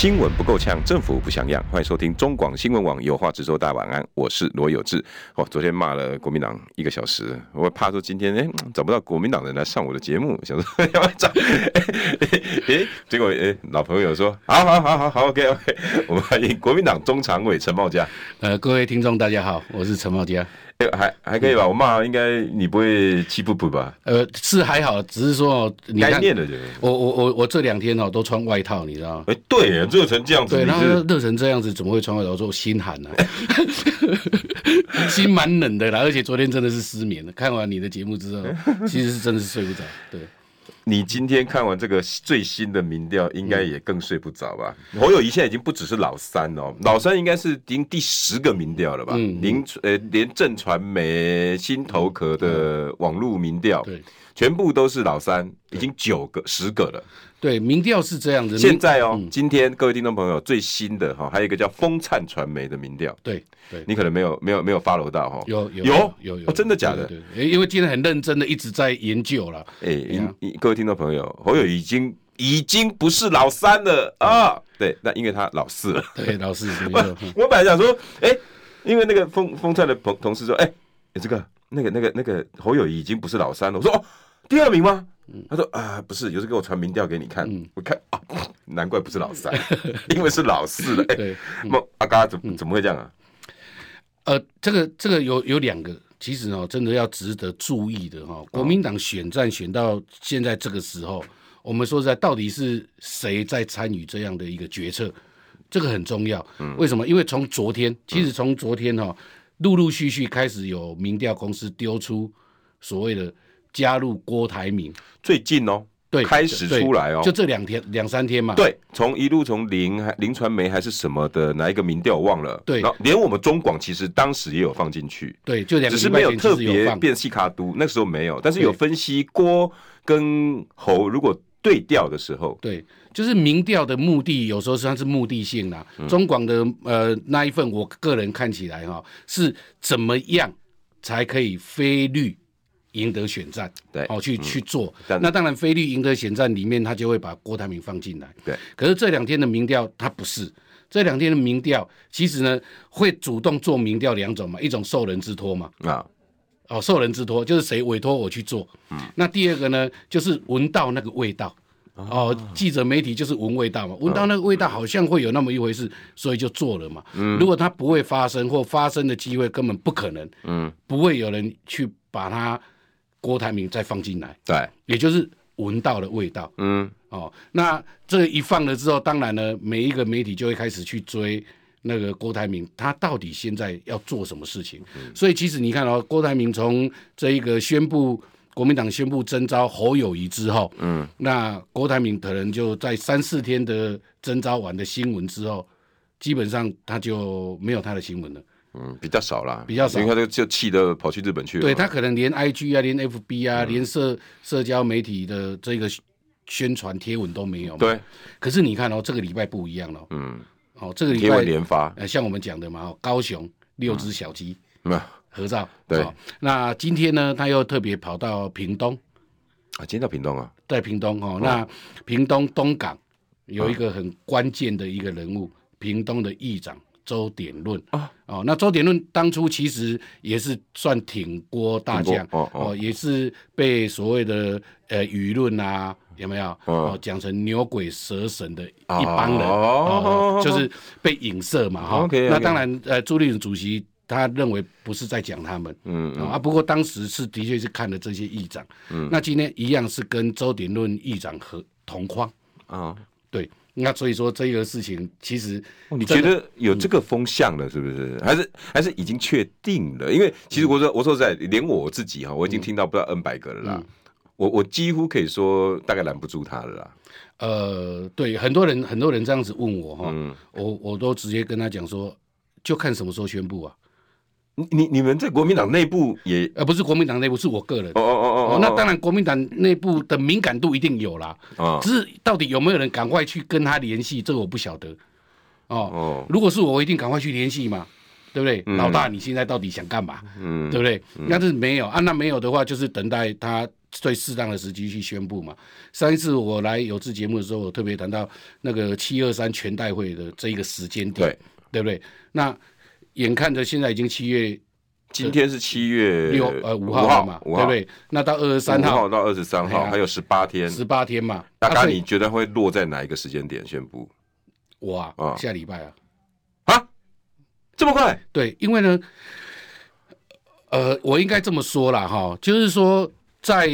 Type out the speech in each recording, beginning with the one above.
新闻不够呛，政府不像样。欢迎收听中广新闻网有话直说。大晚安，我是罗有志。哦，昨天骂了国民党一个小时，我怕说今天哎找不到国民党人来上我的节目，想说要找？哎，结果哎老朋友说好好好好好，OK OK，我们欢迎国民党中常委陈茂佳。呃，各位听众大家好，我是陈茂佳。还还可以吧，我骂应该你不会气不补吧？呃，是还好，只是说你该念的就。我我我我这两天哦都穿外套，你知道吗？哎，对，热成这样子，对，然后热成这样子，怎么会穿外套？说心寒呢，心蛮冷的啦，而且昨天真的是失眠了。看完你的节目之后，其实是真的是睡不着，对。你今天看完这个最新的民调，应该也更睡不着吧？嗯、侯友谊现在已经不只是老三哦，老三应该是已经第十个民调了吧？嗯，连呃连正传媒、新头壳的网络民调，对，全部都是老三，已经九个、十个了。对，民调是这样子。现在哦，嗯、今天各位听众朋友，最新的哈，还有一个叫风灿传媒的民调。对，对，你可能没有没有没有 follow 到哈。有有有有有，哦，真的假的？对，对，因为今天很认真的一直在研究了。哎、欸，各位听众朋友，侯友已经已经不是老三了啊。嗯、对，那因为他老四了。对，老四。我我本来想说，哎、欸，因为那个风风灿的同同事说，哎、欸，这个那个那个那个侯友宜已经不是老三了。我说哦，第二名吗？他说啊，不是，有时给我传民调给你看，嗯、我看啊，难怪不是老三，因为是老四了。哎、欸，那阿嘎怎么怎么会这样啊？呃，这个这个有有两个，其实哦，真的要值得注意的哈、哦。国民党选战选到现在这个时候，我们说实在，到底是谁在参与这样的一个决策？这个很重要。嗯、为什么？因为从昨天，其实从昨天哈、哦，陆陆续续开始有民调公司丢出所谓的。加入郭台铭最近哦，对，开始出来哦，就这两天两三天嘛。对，从一路从林还林传媒还是什么的哪一个民调我忘了。对，然后连我们中广其实当时也有放进去。对，就两只是没有特别变细卡都，那时候没有，但是有分析郭跟侯如果对调的时候。对，就是民调的目的有时候实际上是目的性啦。嗯、中广的呃那一份，我个人看起来哈、哦、是怎么样才可以非绿。赢得选战，对，哦，去、嗯、去做，那当然非绿赢得选战里面，他就会把郭台铭放进来，对。可是这两天的民调，他不是这两天的民调，其实呢会主动做民调两种嘛，一种受人之托嘛，啊，哦，受人之托就是谁委托我去做，嗯。那第二个呢，就是闻到那个味道，哦，记者媒体就是闻味道嘛，闻到那个味道好像会有那么一回事，所以就做了嘛。嗯。如果它不会发生或发生的机会根本不可能，嗯，不会有人去把它。郭台铭再放进来，对，也就是闻到了味道，嗯，哦，那这一放了之后，当然呢，每一个媒体就会开始去追那个郭台铭，他到底现在要做什么事情？嗯、所以其实你看哦，郭台铭从这一个宣布国民党宣布征召侯友谊之后，嗯，那郭台铭可能就在三四天的征召完的新闻之后，基本上他就没有他的新闻了。嗯，比较少啦，比较少。因为他就气得跑去日本去了。对，他可能连 IG 啊，连 FB 啊，嗯、连社社交媒体的这个宣传贴文都没有。对。可是你看哦，这个礼拜不一样了。嗯。哦，这个礼拜连发。呃，像我们讲的嘛，高雄六只小鸡，嗯，合照。对、哦。那今天呢，他又特别跑到屏东。啊，今天到屏东啊？在屏东哦，那屏东东港有一个很关键的一个人物，屏东的议长。周典论啊，哦，那周典论当初其实也是算挺郭大将哦，哦，也是被所谓的呃舆论啊，有没有哦讲成牛鬼蛇神的一帮人哦，就是被影射嘛哈。那当然呃，朱立伦主席他认为不是在讲他们，嗯啊，不过当时是的确是看了这些议长，嗯，那今天一样是跟周鼎论议长和同框啊，对。那所以说这个事情其实，你觉得有这个风向了，是不是？还是还是已经确定了？因为其实我说我说实在，连我自己哈，我已经听到不知道 N 百个了啦。我我几乎可以说大概拦不住他了啦。呃，对，很多人很多人这样子问我哈，我我都直接跟他讲说，就看什么时候宣布啊。你你你们在国民党内部也呃不是国民党内部，是我个人。哦哦哦哦，哦，那当然国民党内部的敏感度一定有啦。哦，只是到底有没有人赶快去跟他联系，这个我不晓得。哦，哦，如果是我，我一定赶快去联系嘛，对不对？嗯老大，你现在到底想干嘛？嗯，对不对？要是没有啊，那没有的话，就是等待他最适当的时机去宣布嘛。上一次我来有志节目的时候，我特别谈到那个七二三全代会的这一个时间点，对对不对？那眼看着现在已经七月今天是七月六呃五号了嘛，对不对？那到二十三五号号到二十三号还有十八天，十八天嘛，大概你觉得会落在哪一个时间点宣布我啊啊下礼拜啊，啊？这么快？对，因为呢，呃，我应该这么说啦，哈，就是说在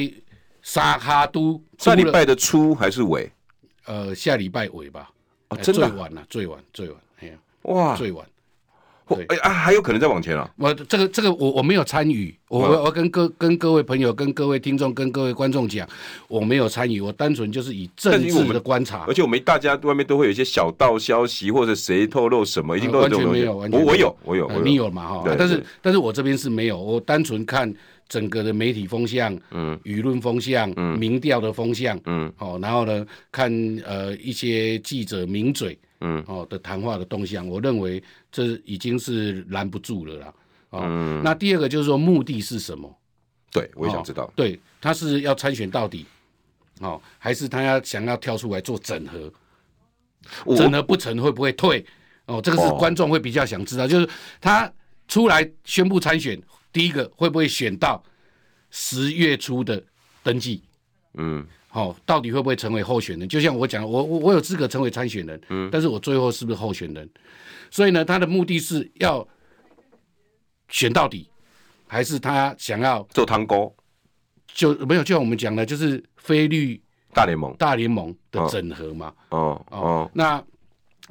沙哈都除了上礼拜的初还是尾？呃下礼拜尾吧，哎哦真的啊最晚了，最晚最晚，哎呀，哇，最晚。或哎啊，还有可能再往前啊？我这个这个我我没有参与，我嗯我我跟各跟各位朋友、跟各位听众、跟各位观众讲，我没有参与，我单纯就是以政治的观察。而，且我们大家外面都会有一些小道消息，或者谁透露什么，一定都有完这种东西。全没有，完全我我没有我有。你有嘛哈？但是但是我这边是没有，我单纯看整个的媒体风向、嗯。舆论风向、嗯。民调的风向，嗯。哦，然后呢看呃一些记者名嘴，嗯哦的谈话的动向，我认为这已经是拦不住了啦。哦，嗯，那第二个就是说目的是什么？对，我也想知道。对，他是要参选到底，哦，还是他要想要跳出来做整合？整合不成会不会退？哦，这个是哦观众会比较想知道，就是他出来宣布参选，第一个会不会选到十月初的登记？嗯哦，到底会不会成为候选人？就像我讲，我我我有资格成为参选人，嗯，但是我最后是不是候选人？所以呢，他的目的是要选到底，还是他想要做汤锅就没有？就像我们讲的，就是菲律大联盟。大联盟的整合嘛。哦哦，哦，那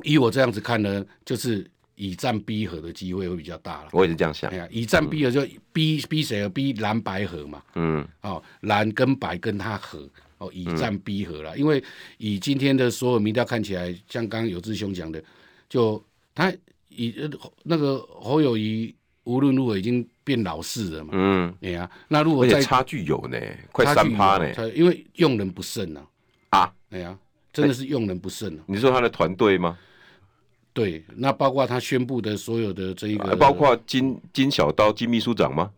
以我这样子看呢，就是以战逼和的机会会比较大了。我也是这样想哎。呀，以战逼和就逼逼谁和逼蓝白合嘛。嗯哦，蓝跟白跟他合。哦，以战逼和了，因为以今天的所有民调看起来，像刚刚有志兄讲的，就他以呃那个侯友谊无论如何已经变老式了嘛。嗯，哎呀，那如果再差距有呢，快三趴呢。因为用人不慎呐。啊，哎呀，真的是用人不慎啊。你说他的团队吗？对，那包括他宣布的所有的这一个，啊包括金金小刀金秘书长吗？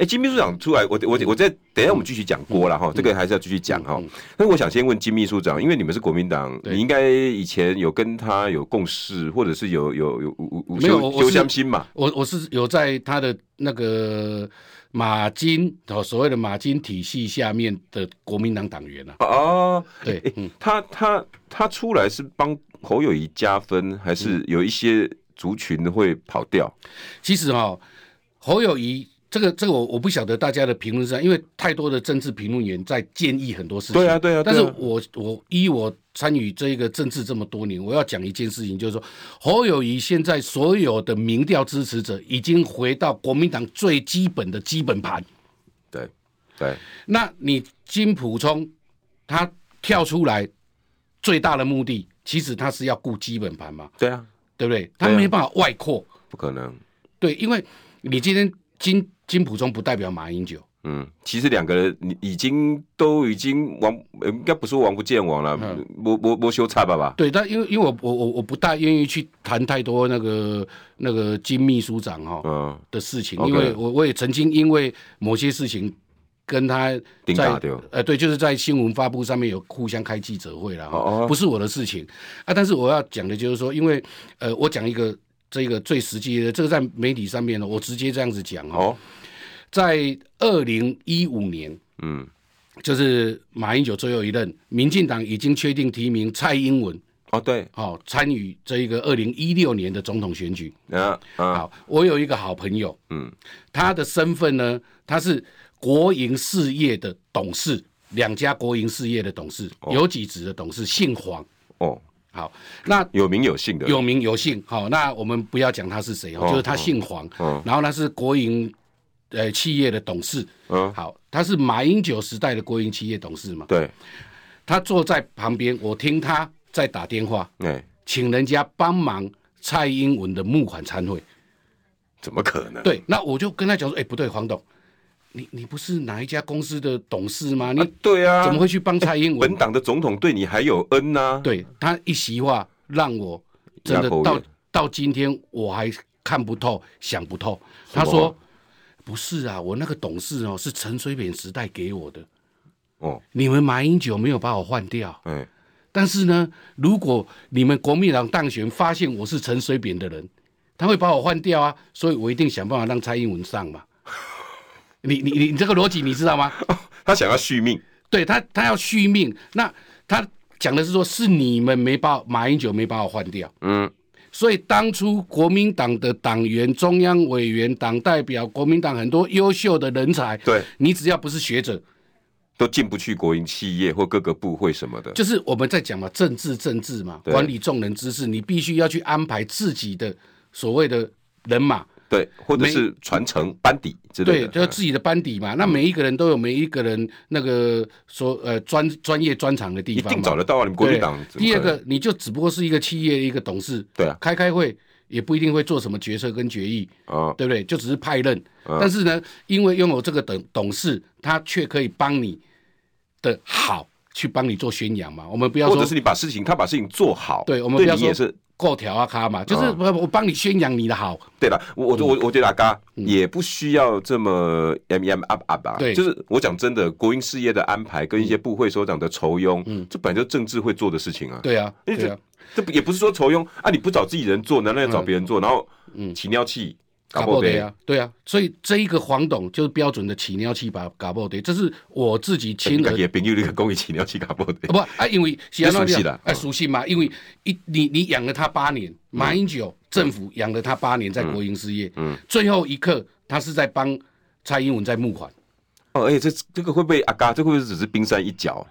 哎，金秘书长出来，我我我再等一下我们继续讲郭了哈，这个还是要继续讲哈嗯。但是我想先问金秘书长，因为你们是国民党，你应该以前有跟他有共事，或者是有有有有没有我是相亲嘛？我我是有在他的那个马金哦，所谓的马金体系下面的国民党党员啊。哦，诶，对嗯，他他他出来是帮侯友宜加分，还是有一些族群会跑掉？其实哈、哦，侯友宜这个这个我我不晓得大家的评论是这样，因为太多的政治评论员在建议很多事情。对啊对啊对啊但是我我依我参与这个政治这么多年，我要讲一件事情，就是说侯友谊现在所有的民调支持者已经回到国民党最基本的基本盘。对对，那你金普聪他跳出来最大的目的，其实他是要顾基本盘嘛，对啊，对不对？他没办法外扩，不可能。对，因为你今天金金溥聪不代表马英九，嗯，其实两个人已经都已经亡，呃应该不是王不见王了嗯，没没没修差吧吧？对，但因为因为我我我我不大愿意去谈太多那个那个金秘书长哈、嗯，的事情，因为我我也曾经因为某些事情跟他在呃对，就是在新闻发布上面有互相开记者会了哈，哦哦。不是我的事情。啊。但是我要讲的就是说，因为呃，我讲一个这个最实际的，这个在媒体上面呢，我直接这样子讲哈，哦，在二零一五年，嗯，就是马英九最后一任，民进党已经确定提名蔡英文哦对，哦参与这一个二零一六年的总统选举。啊啊，好，我有一个好朋友，嗯，他的身份呢，他是国营事业的董事，两家国营事业的董事，有几职的董事，姓黄。哦，好，那有名有姓的，有名有姓。好，那我们不要讲他是谁哦，哦就是他姓黄，哦然后他是国营呃企业的董事。嗯，好，他是马英九时代的国营企业董事嘛，对，他坐在旁边，我听他在打电话，对，请人家帮忙蔡英文的募款参会。怎么可能？对，那我就跟他讲说，哎、欸，不对，黄董，你你不是哪一家公司的董事吗？你、啊、对啊，怎么会去帮蔡英文？本党的总统对你还有恩呢、啊。对，他一席话让我真的到到今天我还看不透，想不透。他说不是啊，我那个董事哦是陈水扁时代给我的。哦，你们马英九没有把我换掉。嗯，但是呢，如果你们国民党当选，发现我是陈水扁的人，他会把我换掉啊，所以我一定想办法让蔡英文上嘛。你你你你这个逻辑你知道吗？他想要续命，对他他要续命。那他讲的是说，是你们没把马英九没把我换掉。嗯，所以当初国民党的党员、中央委员、党代表、国民党很多优秀的人才，对，你只要不是学者。都进不去国营企业或各个部会什么的，就是我们在讲嘛，政治政治嘛，管理众人之事，你必须要去安排自己的所谓的人马，对，或者是传承班底之类的，对，就是自己的班底嘛。那每一个人都有每一个人那个说呃专专业专长的地方，一定找得到啊。你们国民党第二个，你就只不过是一个企业一个董事，对啊，开开会也不一定会做什么决策跟决议啊，对不对？就只是派任，但是呢，因为拥有这个董董事，他却可以帮你。的好去帮你做宣扬嘛？我们不要说，或者是你把事情，他把事情做好，对，我们不要说也是过条啊卡嘛，就是我我帮你宣扬你的好。对了，我我我我觉得阿嘎也不需要这么 M M up up 吧。对，就是我讲真的，国营事业的安排跟一些部会首长的酬庸，嗯，这本来就政治会做的事情啊。对啊，对啊，这也不是说酬庸啊，你不找自己人做，难道要找别人做？然后嗯，起尿气。搞不对啊，对啊，所以这一个黄董就是标准的起尿器把搞不对，这是我自己亲耳。也朋友那个公益起尿器搞不对。不啊，因为 熟悉了，哎，熟悉嘛，因为一你你养了他八年，马英九政府养了他八年在国营事业，嗯，最后一刻他是在帮蔡英文在募款。哦，哎，这这个会不会阿嘎？这会不会只是冰山一角？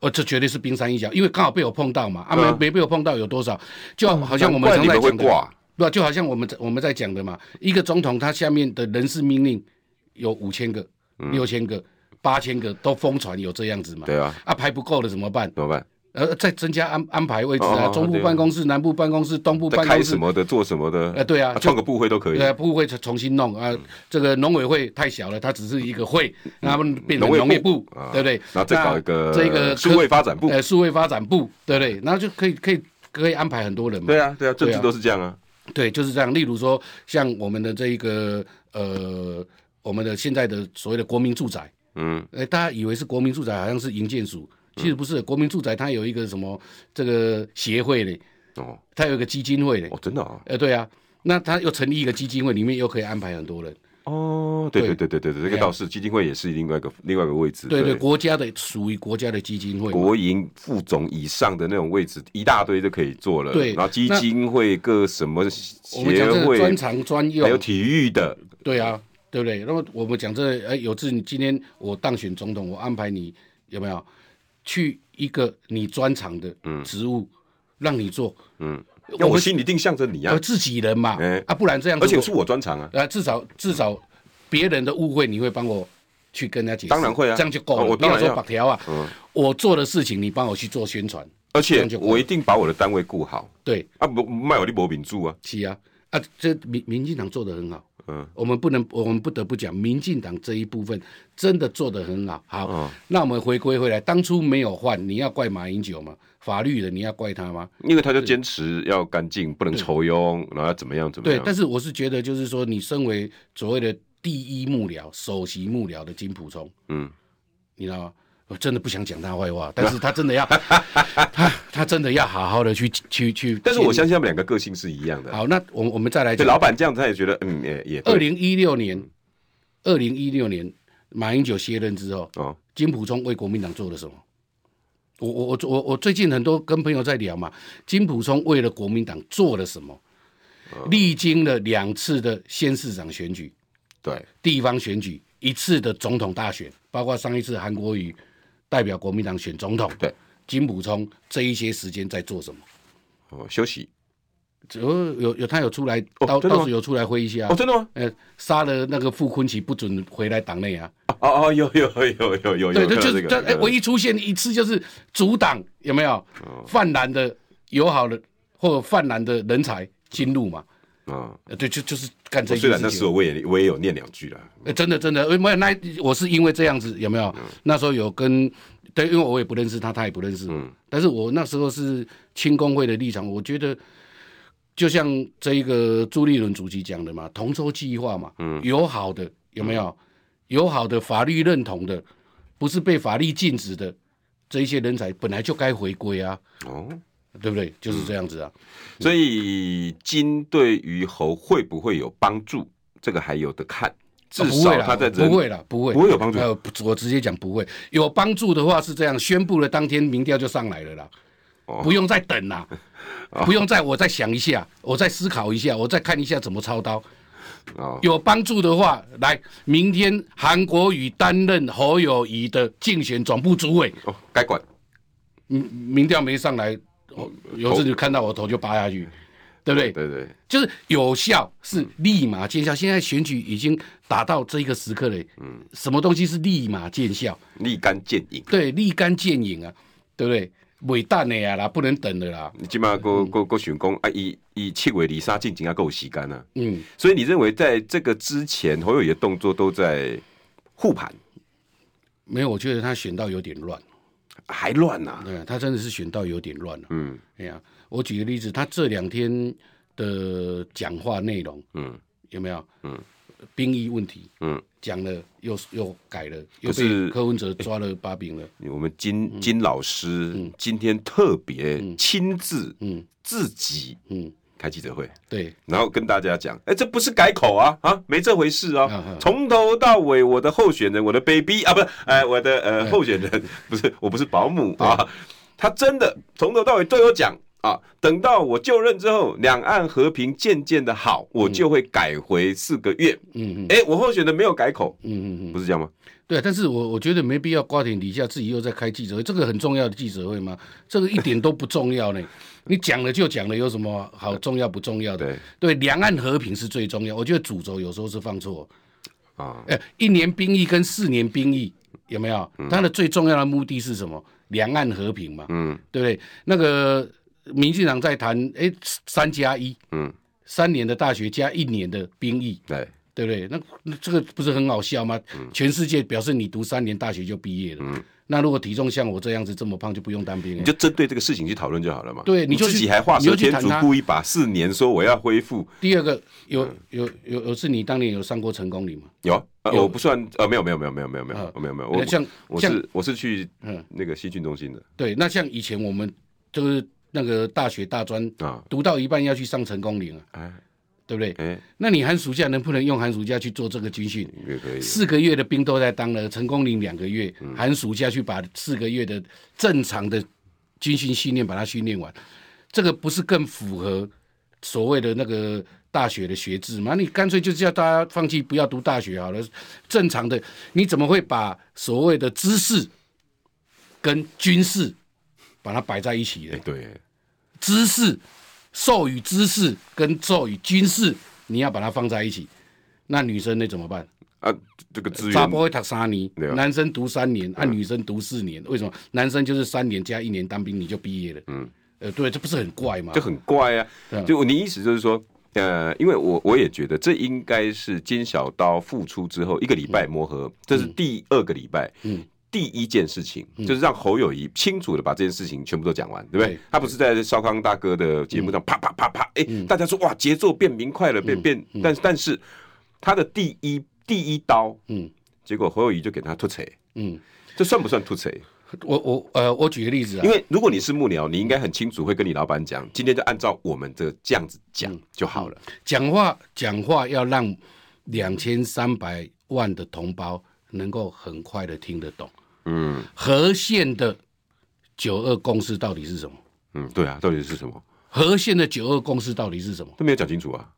哦，这绝对是冰山一角，因为刚好被我碰到嘛，啊没没被我碰到有多少？就好像我们常在讲的。不，就好像我们我们在讲的嘛，一个总统他下面的人事命令有五千个、六千个、八千个都疯传有这样子嘛？对啊，啊排不够了怎么办？怎么办？呃，再增加安安排位置啊，中部办公室、南部办公室、东部办公室，开什么的，做什么的？呃，对啊，创个部会都可以。对，部会重新弄啊，这个农委会太小了，它只是一个会，那他们变成农业部，对不对？然后再搞一个这个数位发展部，呃，数位发展部，对不对？然后就可以可以可以安排很多人嘛。对啊，对啊，政治都是这样啊。对，就是这样。例如说，像我们的这一个呃，我们的现在的所谓的国民住宅，嗯，哎，大家以为是国民住宅，好像是营建署，其实不是。国民住宅它有一个什么这个协会的，哦，它有一个基金会的，哦，真的啊，呃，对啊，那它又成立一个基金会，里面又可以安排很多人。哦，对对对对对对，这个倒是基金会也是另外一个另外一个位置。对对，国家的属于国家的基金会，国营副总以上的那种位置，一大堆都可以做了。对，然后基金会各什么协会，专长专用，还有体育的。对啊，对不对？那么我们讲这，哎，有志，你今天我当选总统，我安排你有没有去一个你专长的职务，让你做？嗯。那我心里定向着你啊，自己人嘛，啊，不然这样，而且是我专长啊，啊，至少至少别人的误会你会帮我去跟他解释，当然会啊，这样就够了。我不要说白条啊，我做的事情你帮我去做宣传，而且我一定把我的单位顾好。对。啊，不卖我的薄饼住啊，是啊，啊，这民民进党做的很好，嗯，我们不能，我们不得不讲，民进党这一部分真的做得很好。好，那我们回归回来，当初没有换，你要怪马英九吗？法律的你要怪他吗？因为他就坚持要干净，不能酬庸，然后要怎么样怎么样。对，但是我是觉得，就是说，你身为所谓的第一幕僚、首席幕僚的金溥聪，嗯，你知道吗？我真的不想讲他坏话，但是他真的要，他他真的要好好的去去去。但是我相信他们两个个性是一样的。好，那我我们再来讲，老板这样他也觉得，嗯，也也。二零一六年，二零一六年马英九卸任之后，哦，金溥聪为国民党做了什么？我我我我我最近很多跟朋友在聊嘛，金溥聪为了国民党做了什么？历经了两次的县市长选举，对地方选举，一次的总统大选，包括上一次韩国瑜代表国民党选总统，对金溥聪这一些时间在做什么？哦，休息。有有有，他有出来，倒倒是有出来挥一下。哦，真的吗？呃，杀了那个傅昆萁，不准回来党内啊。哦哦，有有有有有。对，就就哎，唯一出现一次就是阻挡有没有泛蓝的友好的或泛蓝的人才进入嘛？啊，对，就就是干这。虽然那时候我也我也有念两句了。呃，真的真的，没有那我是因为这样子有没有？那时候有跟对，因为我也不认识他，他也不认识我。但是我那时候是清工会的立场，我觉得就像这一个朱立伦主席讲的嘛，同舟计划嘛，嗯，友好的有没有？友好的法律认同的，不是被法律禁止的这一些人才，本来就该回归啊。哦。对不对？就是这样子啊。所以金对于猴会不会有帮助？这个还有的看。至少他在不会了，不会，不会有帮助。呃，我直接讲不会。有帮助的话是这样，宣布了当天民调就上来了啦，不用再等啦，不用再我再想一下，我再思考一下，我再看一下怎么操刀。有帮助的话，来，明天韩国瑜担任侯友谊的竞选总部主委。哦，该管。民民调没上来。有时就看到我头就拔下去，对不对？对对，就是有效是立马见效。现在选举已经达到这一个时刻了，嗯，什么东西是立马见效？立竿见影。对，立竿见影啊，对不对？伟大的呀啦，不能等的啦。你起码够够够选功啊！以以七尾李沙进行啊够时间啊。嗯，所以你认为在这个之前，侯友宜的动作都在护盘？没有，我觉得他选到有点乱。还乱呐、啊？对，他真的是选到有点乱了。嗯，哎呀，我举个例子，他这两天的讲话内容，嗯，有没有？嗯，兵役问题，嗯，讲了又又改了，又被柯文哲抓了把柄了。我们金金老师今天特别亲自，嗯，自己，嗯。开记者会，对，然后跟大家讲，哎，这不是改口啊，啊，没这回事啊，从头到尾，我的候选人，我的 baby 啊，不是，哎，我的呃候选人，不是，我不是保姆啊，他真的从头到尾都有讲啊，等到我就任之后，两岸和平渐渐的好，我就会改回四个月，嗯嗯，哎，我候选的没有改口，嗯嗯嗯，不是这样吗？对，但是我我觉得没必要瓜田李下自己又在开记者会，这个很重要的记者会吗？这个一点都不重要呢。你讲了就讲了，有什么好重要不重要的？对，对，两岸和平是最重要。我觉得主轴有时候是放错啊。哎，一年兵役跟四年兵役有没有？它的最重要的目的是什么？两岸和平嘛。嗯，对不对？那个民进党在谈，哎，三加一，嗯，三年的大学加一年的兵役，对，对不对？那这个不是很好笑吗？全世界表示你读三年大学就毕业了，嗯，那如果体重像我这样子这么胖，就不用当兵了。你就针对这个事情去讨论就好了嘛。对，你就自己还画蛇添足，故意把四年说我要恢复。第二个，有有有有，是你当年有上过成功礼吗？有，我不算，呃，没有，没有，没有，没有，没有，没有，没有，没有。像我是我是去嗯那个西军中心的。对，那像以前我们就是。那个大学大专啊，读到一半要去上成功岭啊。对不对？欸、那你寒暑假能不能用寒暑假去做这个军训？也可以。四个月的兵都在当了，成功岭两个月，嗯、寒暑假去把四个月的正常的军训训练把它训练完，这个不是更符合所谓的那个大学的学制吗？你干脆就叫大家放弃，不要读大学好了。正常的，你怎么会把所谓的知识跟军事把它摆在一起的？欸、对，知识。授予知识跟授予军事，你要把它放在一起，那女生那怎么办？啊，这个资源。查甫会读三年，啊、男生读三年，按、啊、女生读四年，为什么？男生就是三年加一年当兵你就毕业了。嗯，呃，对，这不是很怪吗？就很怪啊。啊就你意思就是说，呃，因为我我也觉得这应该是金小刀复出之后一个礼拜磨合，嗯、这是第二个礼拜。嗯。第一件事情就是让侯友谊清楚的把这件事情全部都讲完，对不对？他不是在绍康大哥的节目上啪啪啪啪，哎，大家说哇，节奏变明快了，变变，但但是他的第一第一刀，嗯，结果侯友谊就给他突锤，嗯，这算不算突锤？我我呃，我举个例子啊，因为如果你是幕僚，你应该很清楚会跟你老板讲，今天就按照我们的这样子讲就好了。讲话讲话要让两千三百万的同胞能够很快的听得懂。嗯，和县的九二公司到底是什么？嗯，对啊，到底是什么？和县的九二公司到底是什么？都没有讲清楚啊！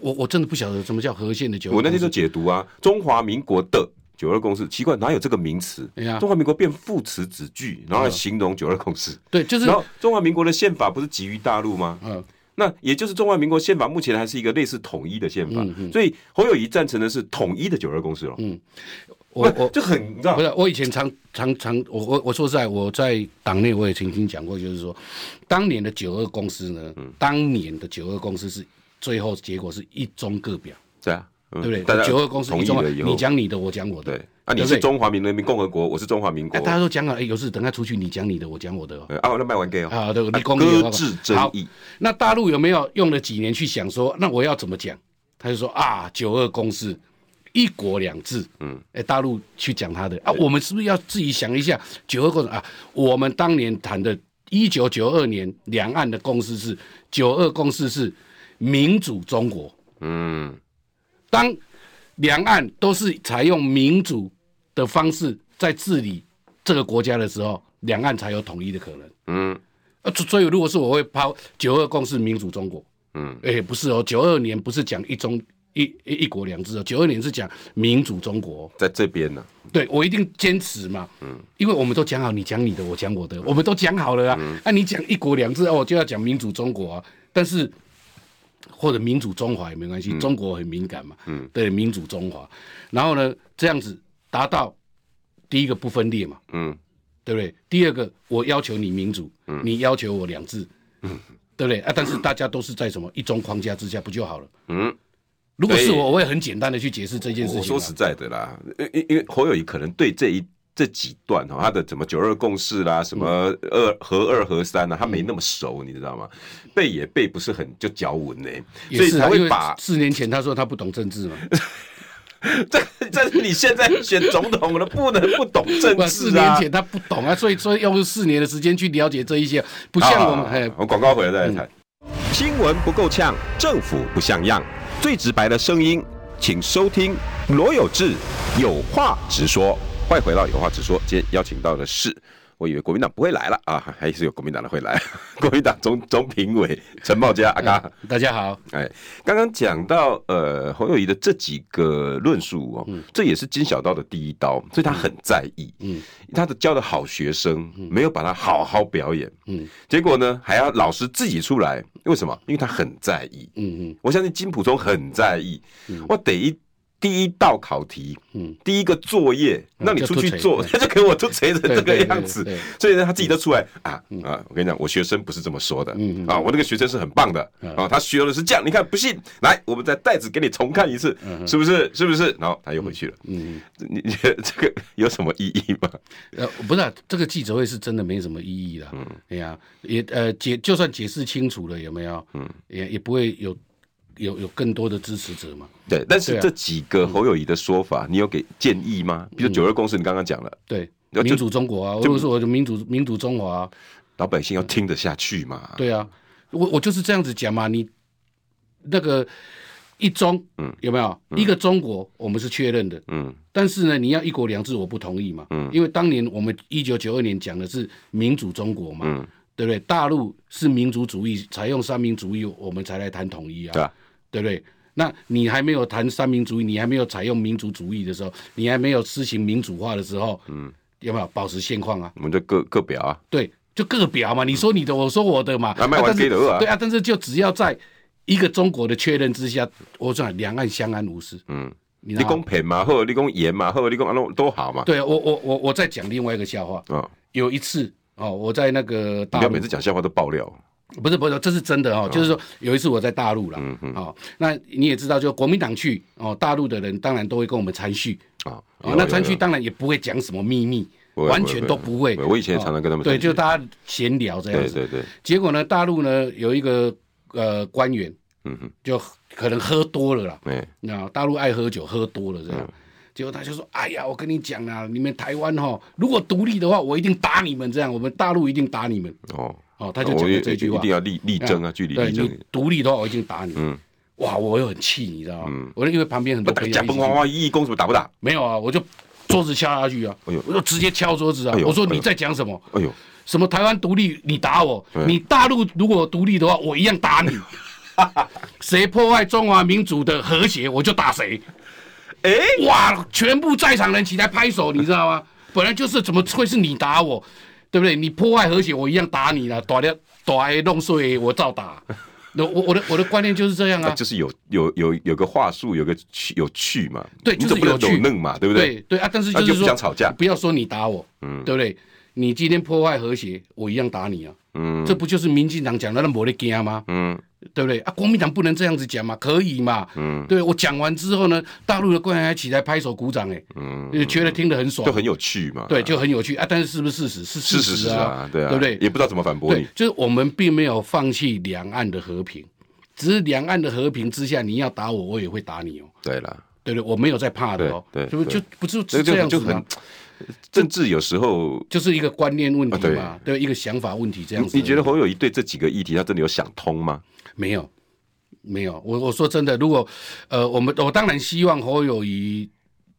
我我真的不晓得什么叫和县的九二。我那天就解读啊，中华民国的九二公司，奇怪哪有这个名词？哎呀，中华民国变副词子句，然后来形容九二公司。对，就是。然后中华民国的宪法不是基于大陆吗？嗯，那也就是中华民国宪法目前还是一个类似统一的宪法，所以侯友谊赞成的是统一的九二共识了。嗯。我我就很你知道，不是我以前常常常我我我说实在我在党内我也曾经讲过，就是说当年的九二公司呢，嗯、当年的九二公司是最后结果是一中各表，对啊，对不对？九二公司一中，你讲你的，我讲我的。对，啊，你是中华民人民共和国，我是中华民国，大家都讲了，哎，有事等下出去，你讲你的，我讲我的。啊，那卖完给哦。啊，对，你讲搁置争议。那大陆有没有用了几年去想说，那我要怎么讲？他就说啊，九二共识，一国两制。嗯，哎，大陆去讲他的啊，我们是不是要自己想一下九二共识啊？我们当年谈的，一九九二年两岸的共识是九二共识是民主中国。嗯，当两岸都是采用民主的方式在治理这个国家的时候，两岸才有统一的可能。嗯，啊所以如果是我会抛九二共识民主中国。嗯，哎、欸，不是哦，九二年不是讲一中一一一国两制哦，九二年是讲民主中国，在这边呢。对，我一定坚持嘛。嗯，因为我们都讲好，你讲你的，我讲我的，我们都讲好了啊。那、嗯啊、你讲一国两制哦，我就要讲民主中国啊。但是。或者民主中华也没关系，嗯、中国很敏感嘛。嗯，对，民主中华，然后呢，这样子达到第一个不分裂嘛。嗯，对不对？第二个，我要求你民主，嗯、你要求我两制，嗯，对不对？啊，但是大家都是在什么一中框架之下，不就好了？嗯，如果是我，我会很简单的去解释这件事情。我说实在的啦，因因为侯友宜可能对这一。这几段哈，他的什么九二共识啦，什么二和二和三啊，他没那么熟，你知道吗？背也背不是很就脚稳呢，所以才会把四年前他说他不懂政治嘛。这这是你现在选总统了，不能不懂政治啊。四年前他不懂啊，所以说用四年的时间去了解这一些，不像我们。哎，我广告回来再来谈。新闻不够呛，政府不像样，最直白的声音，请收听罗有志有话直说。欢迎回到有话直说，今天邀请到的是，我以为国民党不会来了啊，还是有国民党的会来。国民党总总评委陈茂佳阿嘎，大家好。哎，刚刚讲到呃侯友宜的这几个论述哦，嗯、这也是金小刀的第一刀，所以他很在意。嗯，他的教的好学生没有把他好好表演，嗯，结果呢还要老师自己出来，为什么？因为他很在意。嗯嗯，我相信金普中很在意。嗯、我得一。第一道考题，嗯，第一个作业，让你出去做，他就给我都锤成这个样子，所以呢，他自己都出来啊啊！我跟你讲，我学生不是这么说的，嗯啊，我那个学生是很棒的啊，他学的是这样，你看不信，来，我们再袋子给你重看一次，是不是？是不是？然后他又回去了，嗯，你你觉得 这个有什么意义吗？呃，不是，这个记者会是真的没什么意义了，嗯，哎呀，也呃解，就算解释清楚了，有没有？嗯，也也不会有。有有更多的支持者嘛？对，但是这几个侯友宜的说法，你有给建议吗？比如九二共识，你刚刚讲了，对，民主中国啊，或者是我的民主民主中华，老百姓要听得下去嘛？对啊，我我就是这样子讲嘛。你那个一中，嗯，有没有一个中国？我们是确认的，嗯，但是呢，你要一国两制，我不同意嘛，嗯，因为当年我们一九九二年讲的是民主中国嘛，嗯，对不对？大陆是民族主义，采用三民主义，我们才来谈统一啊，对啊。对不对？那你还没有谈三民主义，你还没有采用民族主义的时候，你还没有施行民主化的时候，嗯，有没有保持现况啊？我们就各各表啊，对，就各表嘛。你说你的，我说我的嘛。啊，卖完给的啊。对啊，但是就只要在一个中国的确认之下，我说两岸相安无事。嗯，你讲品嘛，或者你讲盐嘛，或者你讲啊，都好嘛。对，我我我我再讲另外一个笑话。啊，有一次哦，我在那个不要每次讲笑话都爆料。不是不是，这是真的哦。就是说，有一次我在大陆了，哦，那你也知道，就国民党去哦，大陆的人当然都会跟我们参叙啊。那参叙当然也不会讲什么秘密，完全都不会。我以前常常跟他们对，就大家闲聊这样子。对对对。结果呢，大陆呢有一个呃官员，嗯哼，就可能喝多了啦。对。那大陆爱喝酒，喝多了这样，结果他就说：“哎呀，我跟你讲啊，你们台湾哈，如果独立的话，我一定打你们。这样，我们大陆一定打你们。”哦。哦，他就讲了这句话，一定要力力争啊，据理力争。你独立的话，我已经打你。嗯，哇，我又很气，你知道吗？我因为旁边很多朋友。假崩花花一意攻，什么打不打？没有啊，我就桌子敲下去啊。我就直接敲桌子啊。我说你在讲什么？哎呦，什么台湾独立你打我？你大陆如果独立的话，我一样打你。谁破坏中华民族的和谐，我就打谁。哎，哇，全部在场人起来拍手，你知道吗？本来就是怎么会是你打我？对不对？你破坏和谐，我一样打你了。打的打弄碎，我照打。我我的我的观念就是这样啊。就是有有有有个话术，有个趣有趣嘛。对，就是有趣嘛，对不对？对对啊，但是就是说，不想吵架，不要说你打我，嗯，对不对？你今天破坏和谐，我一样打你啊。嗯，这不就是民进党讲的那没得惊吗？嗯，对不对啊？国民党不能这样子讲嘛？可以嘛？嗯，对我讲完之后呢，大陆的官员还起来拍手鼓掌，哎，嗯，觉得听得很爽，就很有趣嘛。对，就很有趣啊。但是是不是事实？是事实啊，对啊，对不对？也不知道怎么反驳你。就是我们并没有放弃两岸的和平，只是两岸的和平之下，你要打我，我也会打你哦。对了，对对，我没有在怕的哦。对，就就不就这样子吗？政治有时候就是一个观念问题嘛，对，一个想法问题这样子。你觉得侯友谊对这几个议题他真的有想通吗？没有，没有。我我说真的，如果呃，我们我当然希望侯友谊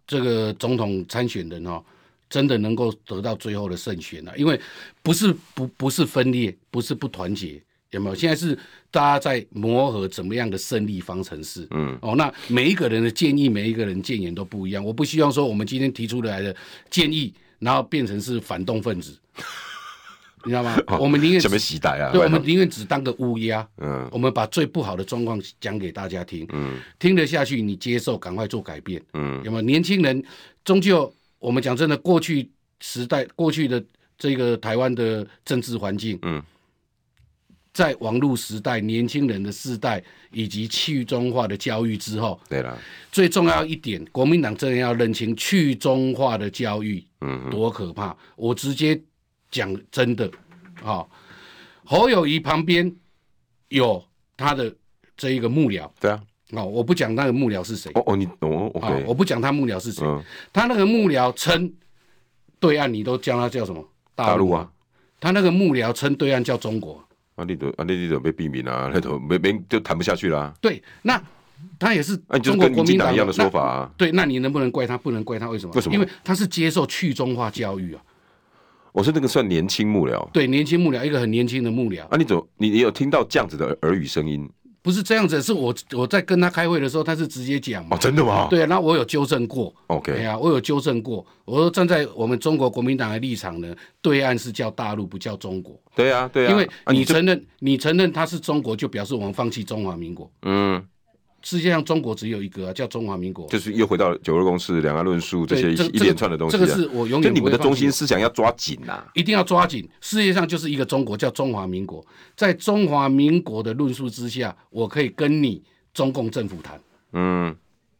这个总统参选人哦，真的能够得到最后的胜选啊，因为不是不不是分裂，不是不团结。有没有？现在是大家在磨合怎么样的胜利方程式。嗯，哦，那每一个人的建议，每一个人建言都不一样。我不希望说我们今天提出来的建议，然后变成是反动分子，你知道吗？哦、我们宁愿什么时代啊？对，我们宁愿只当个乌鸦。嗯，我们把最不好的状况讲给大家听。嗯，听得下去，你接受，赶快做改变。嗯，有没有？年轻人终究，我们讲真的，过去时代，过去的这个台湾的政治环境，嗯。在网络时代、年轻人的世代以及去中化的教育之后，对了，最重要一点，国民党真的要认清去中化的教育，嗯，多可怕！我直接讲真的，啊、哦，侯友谊旁边有他的这一个幕僚，对啊，哦，我不讲那个幕僚是谁，哦哦，你哦，OK，、哦、我不讲他幕僚是谁，嗯、他那个幕僚称对岸，你都叫他叫什么？大陆啊，他那个幕僚称对岸叫中国。啊，你都啊，你你都被避免啊，那都没没就谈不下去啦、啊。对，那他也是中国国民党，一样的说法啊。对，那你能不能怪他？不能怪他，为什么？为什么？因为他是接受去中化教育啊。我是那个算年轻幕僚。对，年轻幕僚，一个很年轻的幕僚。啊，你怎么你你有听到这样子的耳语声音？不是这样子，是我我在跟他开会的时候，他是直接讲嘛。哦，真的吗？对啊，那我有纠正过。OK，哎呀，我有纠正过。我说站在我们中国国民党的立场呢，对岸是叫大陆，不叫中国。对啊，对啊。因为你承认，你承认他是中国，就表示我们放弃中华民国。嗯。世界上中国只有一个啊，叫中华民国。就是又回到九二共识、两岸论述这些一连串的东西。这个是我永远。就你们的中心思想要抓紧呐，一定要抓紧。世界上就是一个中国，叫中华民国。在中华民国的论述之下，我可以跟你中共政府谈。嗯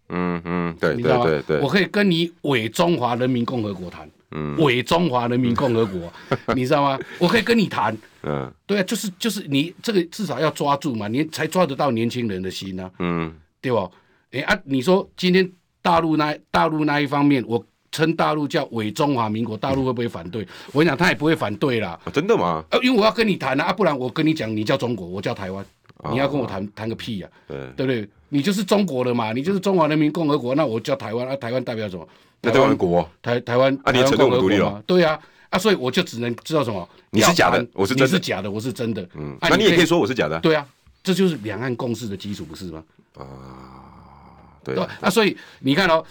嗯嗯，对对对对，我可以跟你伪中华人民共和国谈。嗯，伪中华人民共和国，你知道吗？我可以跟你谈。嗯，对啊，就是就是你这个至少要抓住嘛，你才抓得到年轻人的心呢、啊。嗯，对吧？哎啊，你说今天大陆那大陆那一方面，我称大陆叫伪中华民国，大陆会不会反对？我跟你讲，他也不会反对啦。啊、真的吗？啊，因为我要跟你谈啊，啊，不然我跟你讲，你叫中国，我叫台湾，你要跟我谈谈、哦、个屁呀、啊？对，对不对？你就是中国的嘛，你就是中华人民共和国，那我叫台湾啊，台湾代表什么？台湾国，台台湾啊，你承认我们独立了？对啊，啊，所以我就只能知道什么？你是假的，我是真的。你是假的，我是真的。嗯，那你也可以说我是假的。对啊，这就是两岸共识的基础，不是吗？啊，对啊。啊，所以你看哦，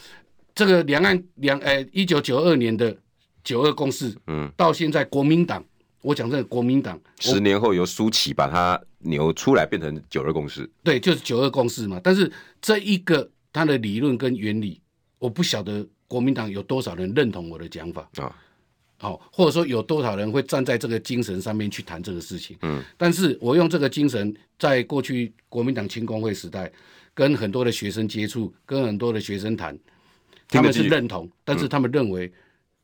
这个两岸两呃，一九九二年的九二共识，嗯，到现在国民党，我讲这个国民党，十年后由苏起把它扭出来，变成九二共识。对，就是九二共识嘛。但是这一个它的理论跟原理，我不晓得。国民党有多少人认同我的讲法啊？好、哦，或者说有多少人会站在这个精神上面去谈这个事情？嗯，但是我用这个精神，在过去国民党青工会时代，跟很多的学生接触，跟很多的学生谈，他们是认同，但是他们认为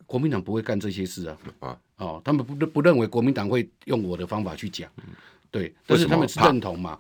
国民党不会干这些事啊。啊，哦，他们不不认为国民党会用我的方法去讲，对，但是他们是认同嘛。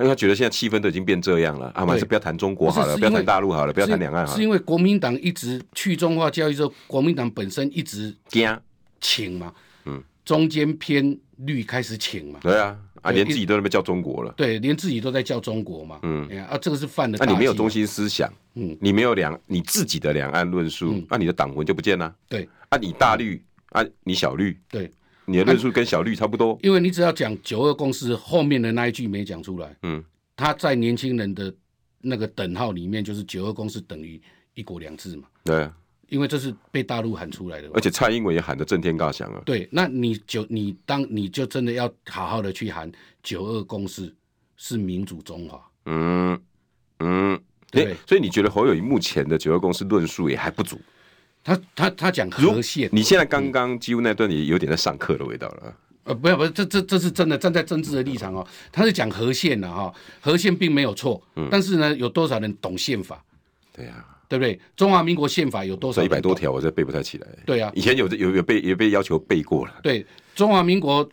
因为他觉得现在气氛都已经变这样了，啊，还是不要谈中国好了，不要谈大陆好了，不要谈两岸好了。是因为国民党一直去中化教育之后，国民党本身一直惊请嘛，嗯，中间偏绿开始请嘛。对啊，啊，连自己都在那边叫中国了。对，连自己都在叫中国嘛。嗯，啊，这个是犯的。那你没有中心思想，嗯，你没有两你自己的两岸论述，那你的党魂就不见了。对，啊，你大绿，啊，你小绿。对。你的论述跟小绿差不多，因为你只要讲九二共识后面的那一句没讲出来，嗯，他在年轻人的那个等号里面，就是九二共识等于一国两制嘛，对，因为这是被大陆喊出来的，而且蔡英文也喊得震天尬响啊，对，那你就你当你就真的要好好的去喊九二共识是民主中华，嗯嗯，对，所以你觉得侯友宜目前的九二共识论述也还不足？他他他讲和宪，你现在刚刚几乎那段也有点在上课的味道了。呃，不要不是，这这这是真的，站在政治的立场哦，他是讲和宪的哈，和宪并没有错，嗯，但是呢，有多少人懂宪法？对呀，对不对？中华民国宪法有多少？一百多条，我这背不太起来。对啊，以前有有有被有被要求背过了。对，中华民国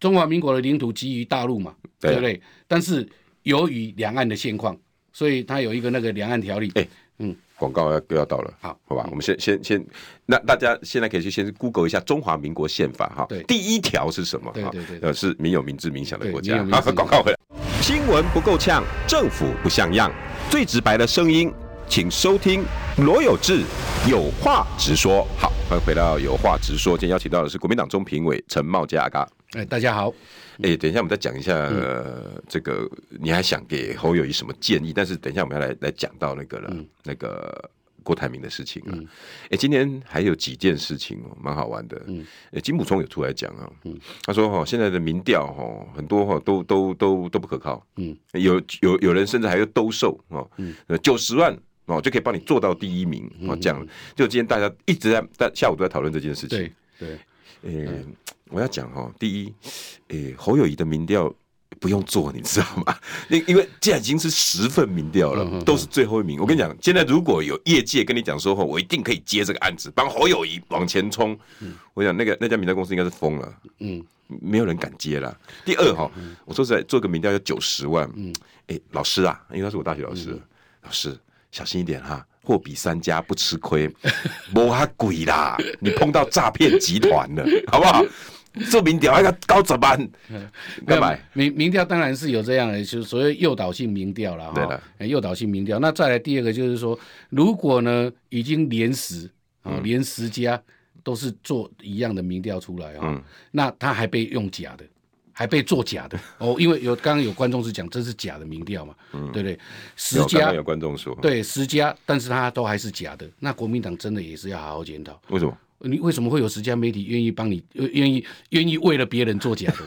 中华民国的领土基于大陆嘛，对不对？但是由于两岸的现况，所以它有一个那个两岸条例。哎，嗯。广告要又要到了，好，好吧，我们先先先，那大家现在可以去先 Google 一下中华民国宪法哈，对，第一条是什么？对对对，呃，是民有、民治、民享的国家。好，广告回来，新闻不够呛，政府不像样，最直白的声音，请收听罗有志有话直说。好，欢迎回到有话直说，今天邀请到的是国民党中评委陈茂佳阿嘎。哎，大家好。哎、欸，等一下，我们再讲一下、嗯呃、这个，你还想给侯友宜什么建议？但是等一下我们要来来讲到那个了，嗯、那个郭台铭的事情啊。哎、嗯欸，今天还有几件事情哦，蛮好玩的。嗯，欸、金溥聪有出来讲啊，嗯、他说哈，现在的民调哈，很多哈都都都都不可靠。嗯，有有有人甚至还要兜售哦，九十万哦就可以帮你做到第一名哦，这样。就今天大家一直在在下午都在讨论这件事情。对对，欸嗯我要讲哦，第一，诶、欸，侯友谊的民调不用做，你知道吗？因因为现在已经是十份民调了，都是最后一名。我跟你讲，现在如果有业界跟你讲说，我一定可以接这个案子，帮侯友谊往前冲。我想那个那家民调公司应该是疯了，嗯，没有人敢接了。第二哈，我说实在，做个民调要九十万，嗯，诶，老师啊，因为他是我大学老师，老师小心一点哈。货比三家不吃亏，没哈鬼啦！你碰到诈骗集团了，好不好？做民调那个高怎么办？干嘛？民民调当然是有这样的，就是所谓诱导性民调了哈。对的，诱导性民调。那再来第二个就是说，如果呢已经连十啊，连十家都是做一样的民调出来啊，那他还被用假的。还被做假的哦，因为有刚刚有观众是讲这是假的民调嘛，嗯，对不对？十家有观众说，对十家，但是他都还是假的。那国民党真的也是要好好检讨。为什么？你为什么会有十家媒体愿意帮你，愿意愿意为了别人做假的？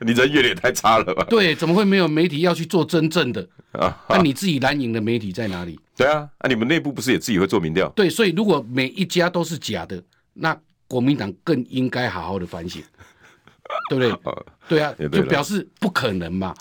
你人缘也太差了吧？对，怎么会没有媒体要去做真正的？啊，那你自己蓝营的媒体在哪里？对啊，啊，你们内部不是也自己会做民调？对，所以如果每一家都是假的，那国民党更应该好好的反省。对不对？对啊，就表示不可能嘛，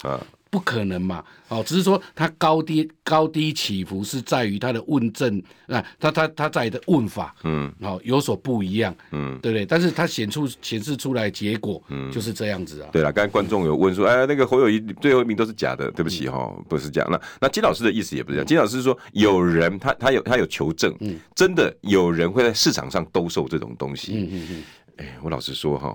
不可能嘛。哦，只是说它高低高低起伏是在于它的问政啊，它它它在的问法，嗯，哦有所不一样，嗯，对不对？但是它显出显示出来结果，嗯，就是这样子啊。对了，刚才观众有问说，哎，那个侯友宜最后一名都是假的，对不起哈，不是这样。那那金老师的意思也不是这样，金老师是说有人他他有他有求证，嗯，真的有人会在市场上兜售这种东西，嗯嗯嗯。哎，我老实说哈。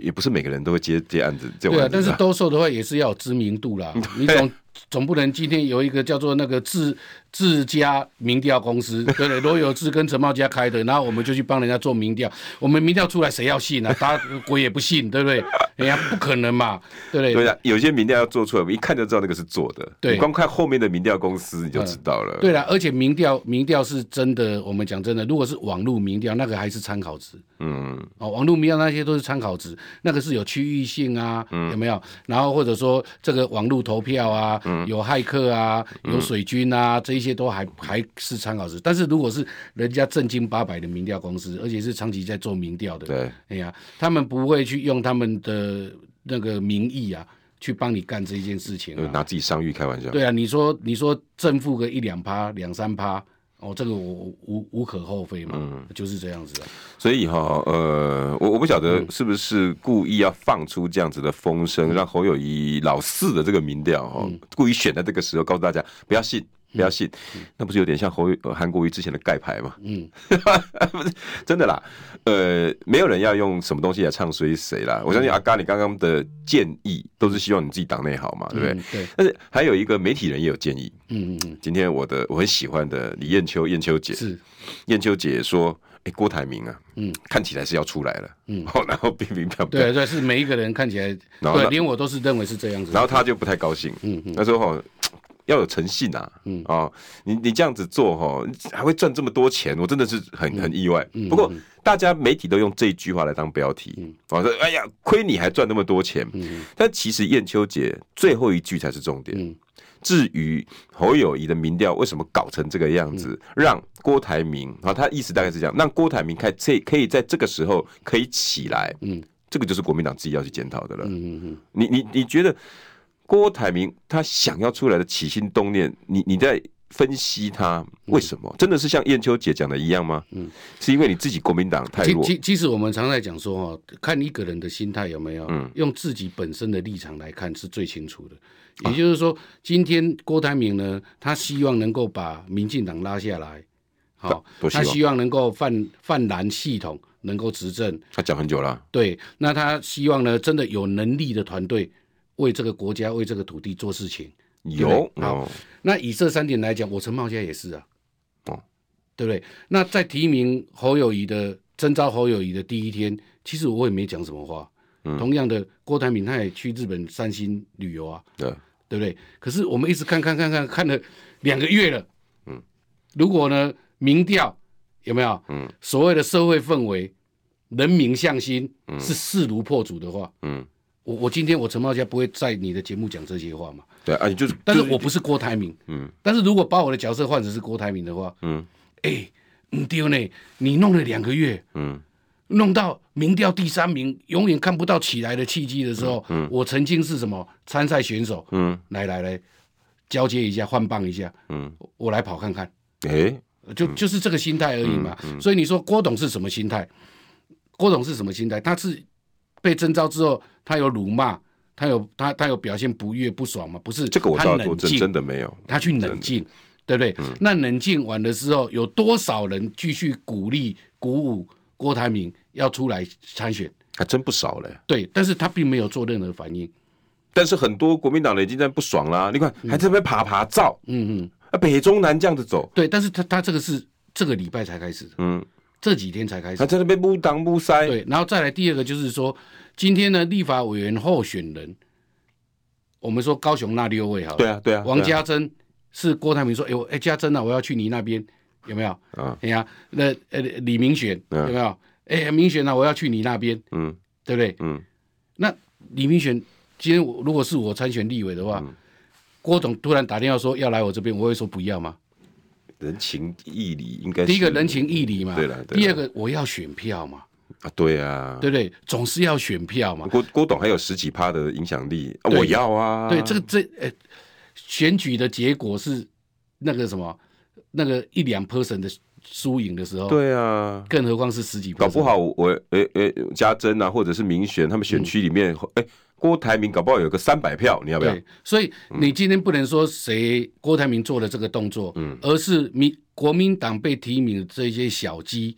也不是每个人都会接接案子，这案子。对啊，但是兜售的话也是要有知名度啦。你总总不能今天有一个叫做那个自自家民调公司，对不对？罗有志跟陈茂佳开的，然后我们就去帮人家做民调，我们民调出来谁要信啊？大家鬼也不信，对不对？哎呀，不可能嘛，对不对？对啊，有些民调要做出来，我们一看就知道那个是做的。对，你光看后面的民调公司你就知道了。对了，而且民调民调是真的，我们讲真的，如果是网络民调，那个还是参考值。嗯，哦，网络民调那些都是参考值。那个是有区域性啊，有没有？然后或者说这个网络投票啊，有骇客啊，有水军啊，这一些都还还是参考值。但是如果是人家正经八百的民调公司，而且是长期在做民调的，对，哎呀，他们不会去用他们的那个名义啊，去帮你干这一件事情，拿自己商誉开玩笑。对啊，你说你说正负个一两趴、两三趴。哦，这个我无无可厚非嘛，嗯，就是这样子啊。所以哈，呃，我我不晓得是不是故意要放出这样子的风声，嗯、让侯友谊老四的这个民调哈，嗯、故意选在这个时候告诉大家不要信。不要信，嗯、那不是有点像侯韩国瑜之前的盖牌吗？嗯，不是真的啦。呃，没有人要用什么东西来唱衰谁啦。嗯、我相信阿嘎，你刚刚的建议都是希望你自己党内好嘛，对不对？嗯、对。但是还有一个媒体人也有建议。嗯嗯嗯。今天我的我很喜欢的李艳秋，艳秋姐是艳秋姐说：“哎、欸，郭台铭啊，嗯，看起来是要出来了。”嗯。然后乒乒乓乓。对对，是每一个人看起来，对，连我都是认为是这样子。然后他就不太高兴。嗯嗯。他说：“哈。”要有诚信啊！嗯啊、哦，你你这样子做哈，还会赚这么多钱，我真的是很很意外。嗯、不过大家媒体都用这句话来当标题，我说、嗯：“哎呀，亏你还赚那么多钱。嗯”但其实燕秋姐最后一句才是重点。嗯、至于侯友谊的民调为什么搞成这个样子，嗯、让郭台铭，然后他意思大概是这样，让郭台铭开这可以在这个时候可以起来，嗯，这个就是国民党自己要去检讨的了。嗯嗯嗯，你你你觉得郭台铭他想要出来的起心动念，你你在？分析他为什么真的是像燕秋姐讲的一样吗？嗯，是因为你自己国民党太弱。其其实我们常在讲说哦，看一个人的心态有没有，嗯，用自己本身的立场来看是最清楚的。也就是说，今天郭台铭呢，他希望能够把民进党拉下来，好，他希望能够泛泛蓝系统能够执政。他讲很久了。对，那他希望呢，真的有能力的团队为这个国家、为这个土地做事情。有那以这三点来讲，我陈茂家也是啊，哦，对不对？那在提名侯友宜的征召侯友宜的第一天，其实我也没讲什么话。嗯、同样的，郭台铭他也去日本三星旅游啊，对，对不对？可是我们一直看看看看看了两个月了，嗯，如果呢民调有没有？嗯，所谓的社会氛围，人民向心是势如破竹的话，嗯。嗯我我今天我陈茂家不会在你的节目讲这些话嘛？对啊，你就是，但是我不是郭台铭，嗯，但是如果把我的角色换成是郭台铭的话，嗯，哎，你丢呢，你弄了两个月，嗯，弄到民调第三名，永远看不到起来的契机的时候，嗯，我曾经是什么参赛选手，嗯，来来来，交接一下，换棒一下，嗯，我来跑看看，哎，就就是这个心态而已嘛，所以你说郭董是什么心态？郭董是什么心态？他是。被征召之后，他有辱骂，他有他他有表现不悦不爽吗？不是，这个我知道，我真真的没有。他去冷静，对不对？嗯、那冷静完的时候，有多少人继续鼓励鼓舞郭台铭要出来参选？还真不少嘞。对，但是他并没有做任何反应。但是很多国民党人已经在不爽啦、啊，你看还在那边爬爬照，嗯嗯，啊北中南这样子走。对，但是他他这个是这个礼拜才开始的，嗯。这几天才开始，他在那边不当不塞。对，然后再来第二个就是说，今天呢立法委员候选人，我们说高雄那六位哈，对啊对啊，王家珍是郭台铭说，哎我哎家珍啊，我要去你那边，有没有？啊，哎呀，那呃李明选有没有？哎明选啊，我要去你那边，嗯，对不对？嗯，那李明选今天如果是我参选立委的话，郭总突然打电话说要来我这边，我会说不要吗？人情义理应该第一个人情义理嘛，对了。第二个我要选票嘛，啊对啊，对不对？总是要选票嘛。郭郭董还有十几趴的影响力，我要啊。对这个这呃，选举的结果是那个什么，那个一两 percent 的输赢的时候，对啊，更何况是十几，搞不好我诶诶家珍啊，或者是民选他们选区里面诶。郭台铭搞不好有个三百票，你要不要？所以你今天不能说谁郭台铭做了这个动作，嗯，而是民国民党被提名的这些小鸡，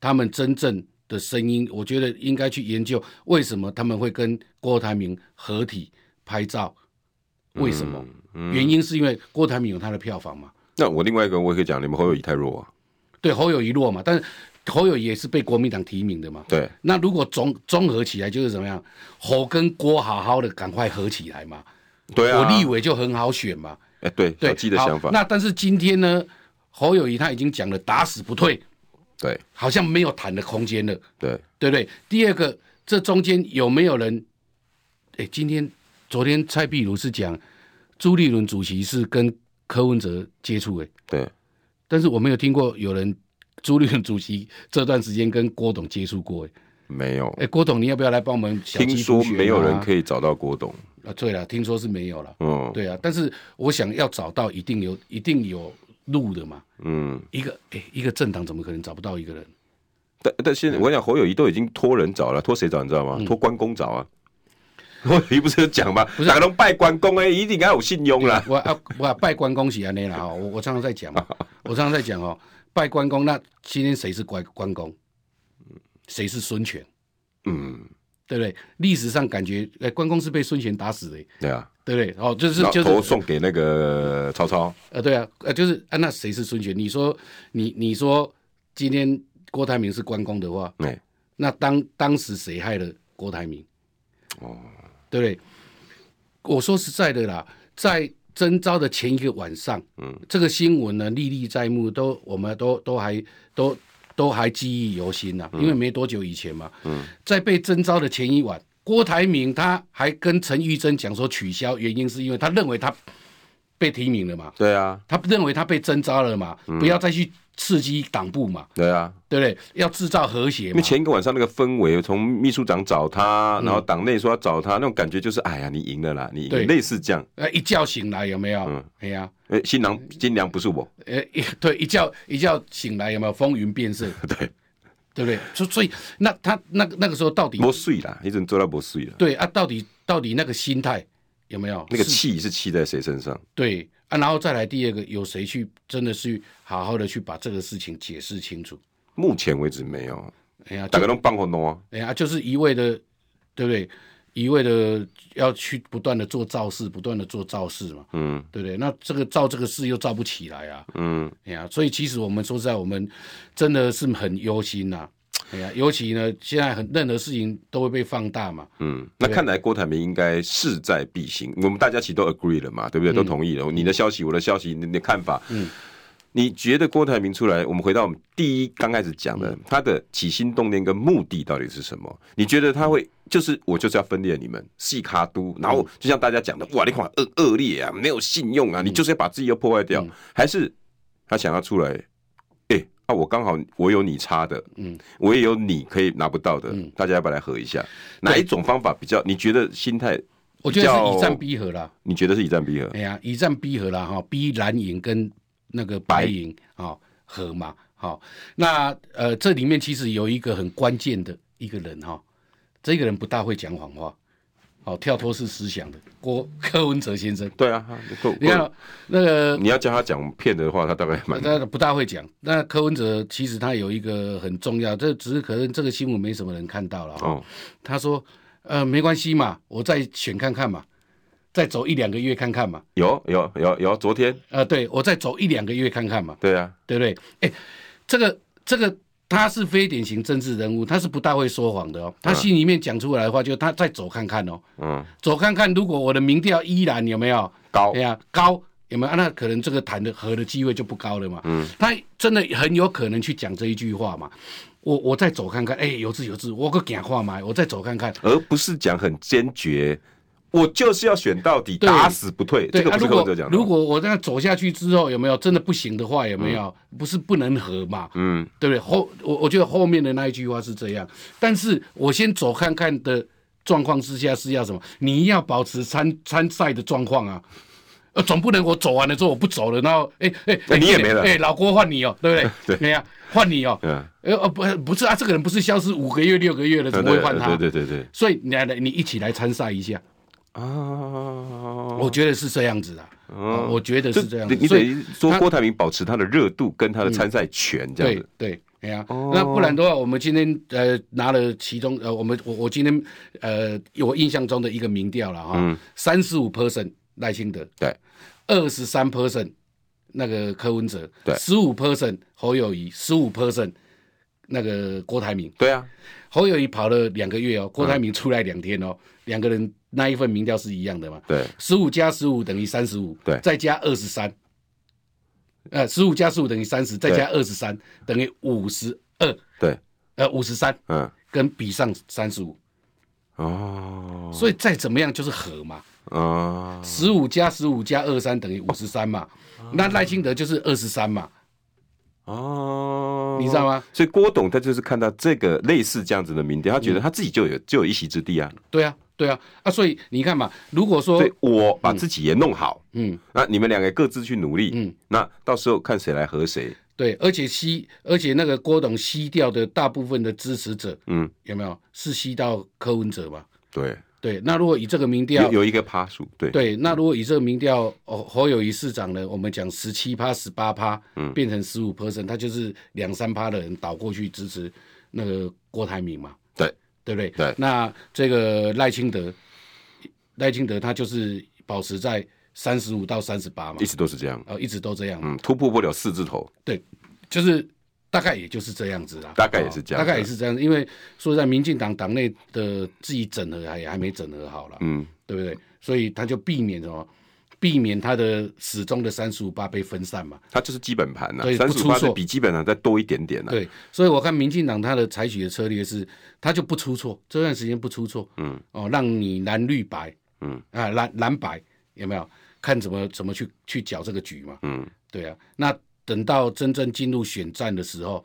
他们真正的声音，我觉得应该去研究为什么他们会跟郭台铭合体拍照，为什么？嗯嗯、原因是因为郭台铭有他的票房嘛。那我另外一个我也可以讲，你们侯友谊太弱啊。对，侯友谊弱嘛，但是。侯友也是被国民党提名的嘛？对。那如果综综合起来就是怎么样？侯跟郭好好的赶快合起来嘛？对啊。我立委就很好选嘛。哎，对，对，记得想法。那但是今天呢，侯友宜他已经讲了打死不退。对。好像没有谈的空间了。对。对不对？第二个，这中间有没有人？哎，今天、昨天蔡壁如是讲，朱立伦主席是跟柯文哲接触哎。对。但是我没有听过有人。朱立伦主席这段时间跟郭董接触过，哎，没有。哎，郭董，你要不要来帮我们？听说没有人可以找到郭董。啊，对了，听说是没有了。嗯，对啊，但是我想要找到，一定有，一定有路的嘛。嗯，一个，哎，一个政党怎么可能找不到一个人？但但现在我讲侯友宜都已经托人找了，托谁找你知道吗？托关公找啊。侯友宜不是有讲吗？不是，都拜关公哎，一定要有信用啦。我啊，我拜关公是安内啦。我我常常在讲嘛，我常常在讲哦。拜关公，那今天谁是关关公？谁是孙权？嗯，对不对？历史上感觉，哎，关公是被孙权打死的。对啊，对不对？哦，就是就是头送给那个曹操。呃，对啊，呃，就是啊，那谁是孙权？你说你你说今天郭台铭是关公的话，哎，那当当时谁害了郭台铭？哦，对不对？我说实在的啦，在。征召的前一个晚上，嗯，这个新闻呢历历在目，都我们都都还都都还记忆犹新呢、啊，因为没多久以前嘛，嗯，在被征召的前一晚，郭台铭他还跟陈玉珍讲说取消，原因是因为他认为他被提名了嘛？对啊，他认为他被征召了嘛？嗯、不要再去刺激党部嘛？对啊，对不对？要制造和谐嘛。因为前一个晚上那个氛围，从秘书长找他，然后党内说要找他，嗯、那种感觉就是，哎呀，你赢了啦，你赢了类似这样。呃，一觉醒来有没有？嗯，哎呀，哎，新郎新娘不是我。呃，对，一觉一觉醒来有没有风云变色？对。对不对？所所以那他那个那个时候到底没睡啦，一直做到没睡了。对啊，到底到底那个心态有没有？那个气是气在谁身上？对啊，然后再来第二个，有谁去真的是好好的去把这个事情解释清楚？目前为止没有。哎呀，大家都放火弄啊！哎呀，就是一味的，对不对？一味的要去不断的做造势，不断的做造势嘛。嗯，对不对？那这个造这个势又造不起来啊。嗯，哎呀，所以其实我们说实在，我们真的是很忧心呐。哎呀，尤其呢，现在很任何事情都会被放大嘛。嗯，那看来郭台铭应该势在必行。我们大家其实都 agree 了嘛，对不对？嗯、都同意了。你的消息，我的消息，你的看法。嗯，你觉得郭台铭出来，我们回到我们第一刚开始讲的，嗯、他的起心动念跟目的到底是什么？你觉得他会就是我就是要分裂你们，细卡都，然后就像大家讲的，哇，你看恶恶劣啊，没有信用啊，你就是要把自己又破坏掉，嗯、还是他想要出来？啊，我刚好我有你差的，嗯，我也有你可以拿不到的，嗯，大家要不要来合一下？哪一种方法比较？你觉得心态？我觉得是以战逼和啦。你觉得是以战逼和？哎呀，以战逼和啦，哈，逼蓝营跟那个白营啊和嘛，好，那呃，这里面其实有一个很关键的一个人哈，这个人不大会讲谎话。好，跳脱式思想的郭柯文哲先生，对啊，你看那个你要教他讲骗的话，他大概蛮他不大会讲。那柯文哲其实他有一个很重要，这只是可能这个新闻没什么人看到了哈。哦、他说呃没关系嘛，我再选看看嘛，再走一两个月看看嘛。有有有有，昨天呃，对我再走一两个月看看嘛。对啊，对不对？哎，这个这个。他是非典型政治人物，他是不大会说谎的哦。他心里面讲出来的话，就他再走看看哦。嗯，走看看，如果我的民调依然有没有高？对呀，高有没有？那可能这个谈的和的机会就不高了嘛。嗯，他真的很有可能去讲这一句话嘛。我我再走看看，哎，有字有字，我个讲话嘛，我再走看看，而不是讲很坚决。我就是要选到底，打死不退。这个不是柯文哲讲的。如果我这样走下去之后，有没有真的不行的话，有没有？不是不能和嘛？嗯，对不对？后我我觉得后面的那一句话是这样。但是我先走看看的状况之下是要什么？你要保持参参赛的状况啊。呃，总不能我走完了之后我不走了，然后哎哎，你也没了。哎，老郭换你哦，对不对？对，没有换你哦。嗯。呃不不是啊，这个人不是消失五个月六个月了，怎么会换他？对对对对。所以你来来，你一起来参赛一下。啊，我觉得是这样子的，我觉得是这样子。你等于说郭台铭保持他的热度跟他的参赛权。这样子。对对，哎呀，那不然的话，我们今天呃拿了其中呃，我们我我今天呃我印象中的一个民调了哈，三十五 percent 赖清德，对，二十三 percent 那个柯文哲，对，十五 percent 侯友谊，十五 percent 那个郭台铭，对啊，侯友谊跑了两个月哦，郭台铭出来两天哦，两个人。那一份民调是一样的嘛？对，十五加十五等于三十五，对，再加二十三，呃，十五加十五等于三十，再加二十三等于五十二，对，呃，五十三，嗯，跟比上三十五，哦，所以再怎么样就是和嘛，哦，十五加十五加二三等于五十三嘛，那赖清德就是二十三嘛。哦，你知道吗？所以郭董他就是看到这个类似这样子的民调，他觉得他自己就有就有一席之地啊。对啊，对啊，啊，所以你看嘛，如果说我把自己也弄好，嗯，那你们两个各自去努力，嗯，那到时候看谁来和谁。对，而且吸，而且那个郭董吸掉的大部分的支持者，嗯，有没有是吸到柯文哲嘛？对。对，那如果以这个民调有，有一个趴数，对。对，那如果以这个民调，哦，侯友宜市长呢，我们讲十七趴、十八趴，嗯，变成十五 percent，他就是两三趴的人倒过去支持那个郭台铭嘛，对。对不对？对，那这个赖清德，赖清德他就是保持在三十五到三十八嘛，一直都是这样，哦，一直都这样，嗯，突破不了四字头，对，就是。大概也就是这样子啦，大概也是这样，大概也是这样子，因为说实在，民进党党内的自己整合还也还没整合好了，嗯，对不对？所以他就避免什么，避免他的始终的三十五八被分散嘛。他就是基本盘呐，三十五八是比基本盘再多一点点呐。对，所以我看民进党他的采取的策略是，他就不出错，这段时间不出错，嗯，哦，让你蓝绿白，嗯啊蓝蓝白有没有？看怎么怎么去去搅这个局嘛。嗯，对啊。那等到真正进入选战的时候，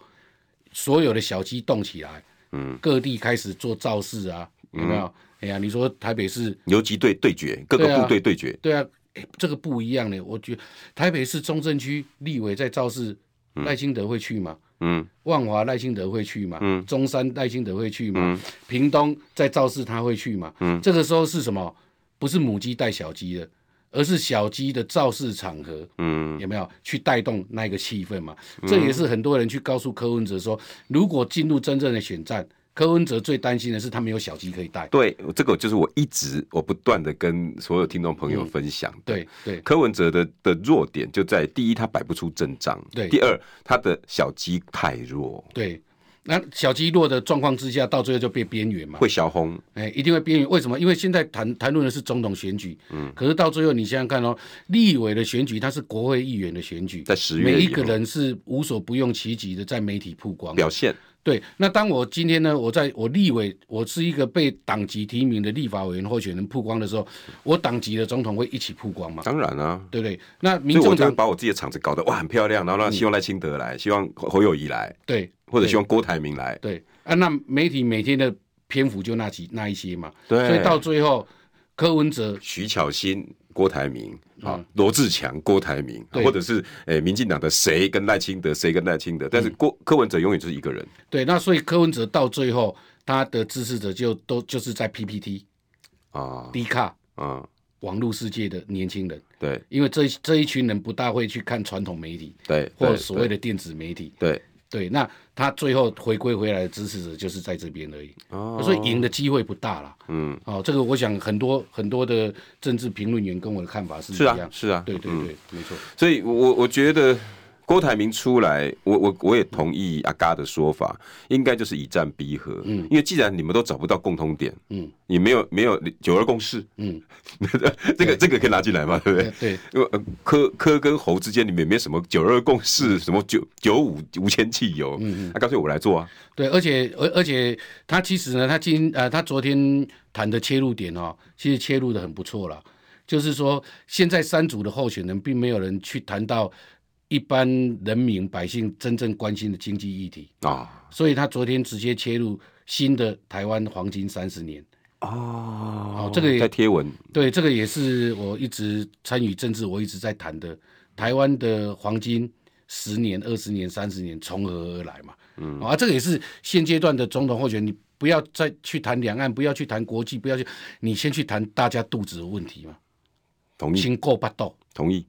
所有的小鸡动起来，嗯，各地开始做造势啊，有没有？嗯、哎呀，你说台北市游击队对决，各个部队对决，对啊，对啊，这个不一样呢。我觉得台北市中正区立委在造势，赖清德会去吗？嗯，万华赖清德会去吗？嗯，中山赖清德会去吗？嗯，屏东在造势他会去吗？嗯，这个时候是什么？不是母鸡带小鸡的，而是小鸡的造势场合。嗯，有没有去带动那个气氛嘛？嗯，这也是很多人去告诉柯文哲说，如果进入真正的选战。柯文哲最担心的是他没有小鸡可以带。对，这个就是我一直我不断的跟所有听众朋友分享。嗯、对对，柯文哲的的弱点就在第一，他摆不出阵仗；对，第二，他的小鸡太弱。对，那小鸡落的状况之下，到最后就变边缘嘛，会小红。哎，一定会边缘。为什么？因为现在谈谈论的是总统选举，嗯，可是到最后你想想看哦，立委的选举，它是国会议员的选举，在十月，每一个人是无所不用其极的在媒体曝光表现。对，那当我今天呢，我在我立委，我是一个被党籍提名的立法委员候选人曝光的时候，我党籍的总统会一起曝光吗？当然啊，对不对？那民众所以我就把我自己的场子搞得哇很漂亮，然后让希望赖清德来，嗯、希望侯友谊来，对，或者希望郭台铭来，对，啊，那媒体每天的篇幅就那几那一些嘛，对，所以到最后柯文哲、徐巧芯。郭台铭啊，罗志强、郭台铭，或者是诶、欸，民进党的谁跟赖清德，谁跟赖清德，但是郭柯文哲永远就是一个人。对，那所以柯文哲到最后，他的支持者就都就是在 PPT 啊、D 卡啊，网络世界的年轻人。对，因为这这一群人不大会去看传统媒体，对，或者所谓的电子媒体，对。对，那他最后回归回来的支持者就是在这边而已，哦、所以赢的机会不大了。嗯，哦，这个我想很多很多的政治评论员跟我的看法是一样。是啊，是啊，对对对，嗯、没错。所以我我觉得。郭台铭出来，我我我也同意阿嘎的说法，应该就是以战逼和。嗯，因为既然你们都找不到共通点，嗯，你没有没有九二共识，嗯，这个这个可以拿进来嘛，对不对？对，因为科科跟侯之间里面没什么九二共识，什么九九五无铅汽油，嗯嗯，那干脆我来做啊。对，而且而而且他其实呢，他今呃他昨天谈的切入点哦，其实切入的很不错了，就是说现在三组的候选人并没有人去谈到。一般人民百姓真正关心的经济议题。啊，所以他昨天直接切入新的台湾黄金三十年。哦，哦，这个也在贴文，对，这个也是我一直参与政治，我一直在谈的。台湾的黄金十年、二十年、三十年从何而来嘛，嗯，啊，这个也是现阶段的总统候选人，你不要再去谈两岸，不要去谈国际，不要去，你先去谈大家肚子的问题嘛，同意，先过八道，同意。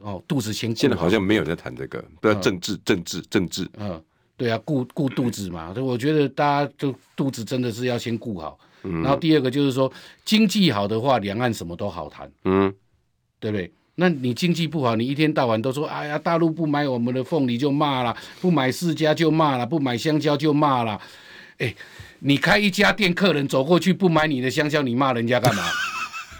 哦，肚子先。现在好像没有人在谈这个，不要政治，政治，政治。嗯，对啊，顾顾肚子嘛。所以我觉得大家就肚子真的是要先顾好。嗯。然后第二个就是说，经济好的话，两岸什么都好谈。嗯。对不对？那你经济不好，你一天到晚都说，哎呀，大陆不买我们的凤梨就骂了，不买释迦就骂了，不买香蕉就骂了。哎，你开一家店，客人走过去不买你的香蕉，你骂人家干嘛？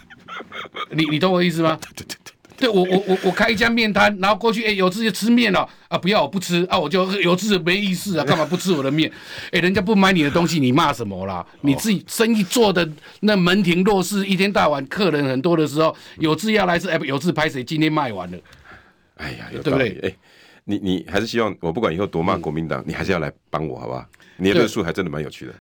你你懂我意思吗？对对对。对我我我我开一家面摊，然后过去哎，有志就吃面了啊，不要我不吃啊，我就有志没意思啊，干嘛不吃我的面？哎，人家不买你的东西，你骂什么啦？你自己生意做的那门庭若市，一天到晚客人很多的时候，有志要来吃，哎，有志拍谁？今天卖完了，哎呀，对不对？哎，你你还是希望我不管以后多骂国民党，嗯、你还是要来帮我，好不好？你的论述还真的蛮有趣的。